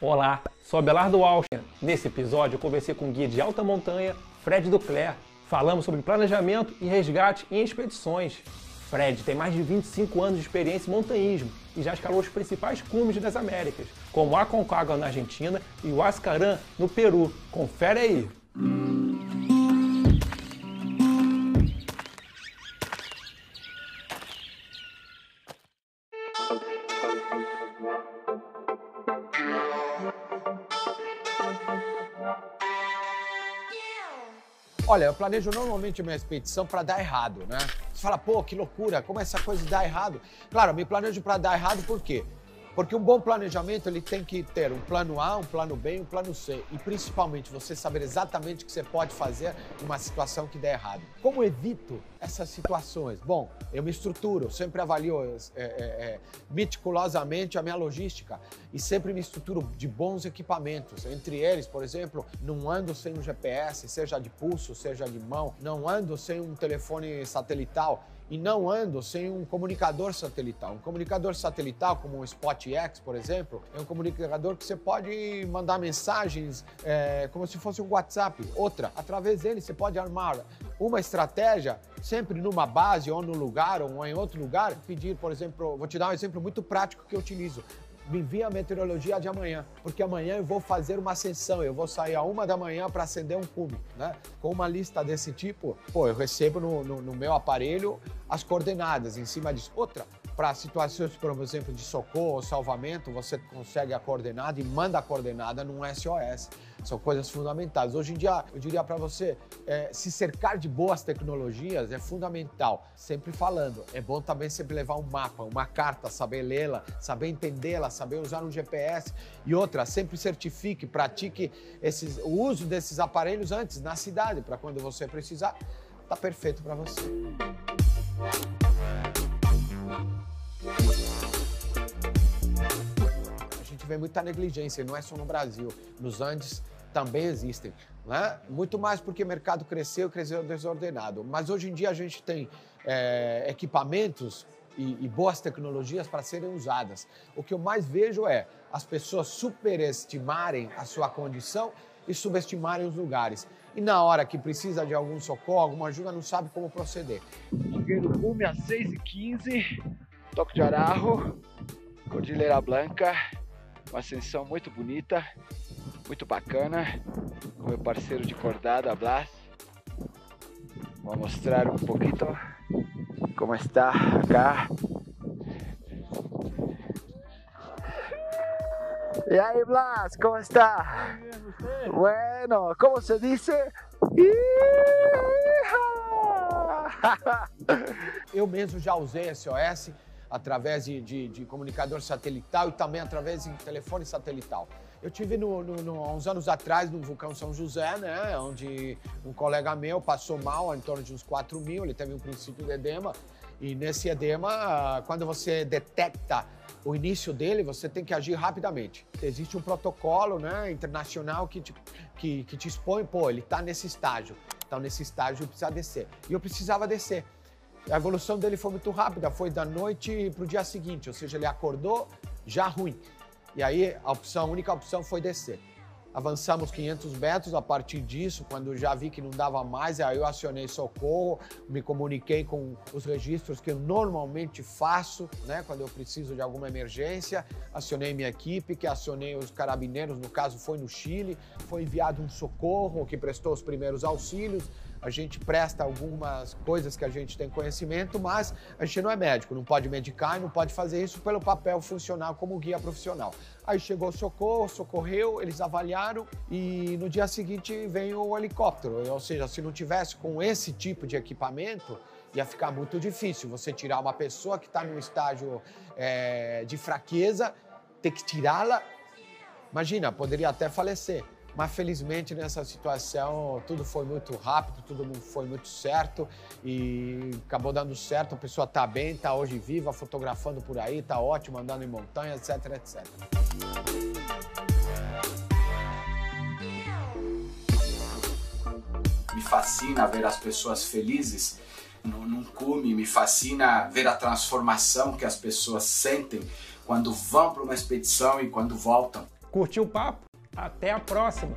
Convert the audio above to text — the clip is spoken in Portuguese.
Olá, sou Abelardo Walcher. Nesse episódio eu conversei com o guia de alta montanha, Fred Ducler. Falamos sobre planejamento e resgate em expedições. Fred tem mais de 25 anos de experiência em montanhismo e já escalou os principais cumes das Américas, como Aconcagua na Argentina e o Ascaran no Peru. Confere aí! Olha, eu planejo normalmente minha expedição para dar errado, né? Você fala, pô, que loucura, como essa coisa dar errado? Claro, eu me planejo para dar errado por quê? Porque um bom planejamento ele tem que ter um plano A, um plano B um plano C. E principalmente você saber exatamente o que você pode fazer numa situação que der errado. Como evito essas situações? Bom, eu me estruturo, sempre avalio é, é, é, meticulosamente a minha logística e sempre me estruturo de bons equipamentos. Entre eles, por exemplo, não ando sem um GPS, seja de pulso, seja de mão, não ando sem um telefone satelital e não ando sem um comunicador satelital. Um comunicador satelital, como o SpotX, por exemplo, é um comunicador que você pode mandar mensagens é, como se fosse um WhatsApp. Outra, através dele você pode armar uma estratégia sempre numa base ou no lugar ou em outro lugar. Pedir, por exemplo, vou te dar um exemplo muito prático que eu utilizo me envia a meteorologia de amanhã, porque amanhã eu vou fazer uma ascensão, eu vou sair a uma da manhã para acender um cume, né? Com uma lista desse tipo, pô, eu recebo no, no, no meu aparelho as coordenadas em cima disso. Outra, para situações, por exemplo, de socorro ou salvamento, você consegue a coordenada e manda a coordenada num SOS. São coisas fundamentais. Hoje em dia, eu diria para você, é, se cercar de boas tecnologias é fundamental. Sempre falando, é bom também sempre levar um mapa, uma carta, saber lê-la, saber entendê-la, saber usar um GPS. E outra, sempre certifique, pratique esses, o uso desses aparelhos antes, na cidade, para quando você precisar, tá perfeito para você. Gente vê muita negligência, não é só no Brasil. Nos Andes também existem. Né? Muito mais porque o mercado cresceu, cresceu desordenado. Mas hoje em dia a gente tem é, equipamentos e, e, boas tecnologias para serem usadas. O que eu mais vejo é as pessoas superestimarem a sua condição e subestimarem os lugares. E na hora que precisa de algum socorro, alguma ajuda, não sabe como proceder. Cheguei no cume às 6h15, Toque de Ararro, Cordilheira Blanca, uma ascensão muito bonita, muito bacana, com meu parceiro de cordada, Blas. Vou mostrar um pouquinho como está acá. E aí, Blas, como está? Bueno, como se dice? Eu mesmo já usei SOS através de, de, de, comunicador satelital e também através de telefone satelital. Eu tive no, no, no, uns anos atrás no vulcão São José, né, onde um colega meu passou mal, em torno de uns 4 mil, ele teve um princípio de edema, e nesse edema, quando você detecta o início dele, você tem que agir rapidamente. Existe um protocolo né, internacional que te, que, que te expõe, pô, ele está nesse estágio, então nesse estágio precisa descer. E eu precisava descer. A evolução dele foi muito rápida, foi da noite para o dia seguinte, ou seja, ele acordou já ruim. E aí a opção, a única opção foi descer. Avançamos 500 metros, a partir disso, quando já vi que não dava mais, aí eu acionei socorro, me comuniquei com os registros que eu normalmente faço, né, quando eu preciso de alguma emergência, acionei minha equipe, que acionei os carabineiros, no caso foi no Chile, foi enviado um socorro que prestou os primeiros auxílios, a gente presta algumas coisas que a gente tem conhecimento, mas a gente não é médico, não pode medicar e não pode fazer isso pelo papel funcional como guia profissional. Aí chegou o socorro, socorreu, eles avaliaram e no dia seguinte veio o helicóptero. Ou seja, se não tivesse com esse tipo de equipamento, ia ficar muito difícil você tirar uma pessoa que está num estágio é, de fraqueza, ter que tirá-la. Imagina, poderia até falecer. Mas felizmente nessa situação tudo foi muito rápido, tudo foi muito certo e acabou dando certo. A pessoa está bem, está hoje viva, fotografando por aí, está ótimo, andando em montanha, etc, etc. Me fascina ver as pessoas felizes num cume, me fascina ver a transformação que as pessoas sentem quando vão para uma expedição e quando voltam Curtiu o papo? Até a próxima!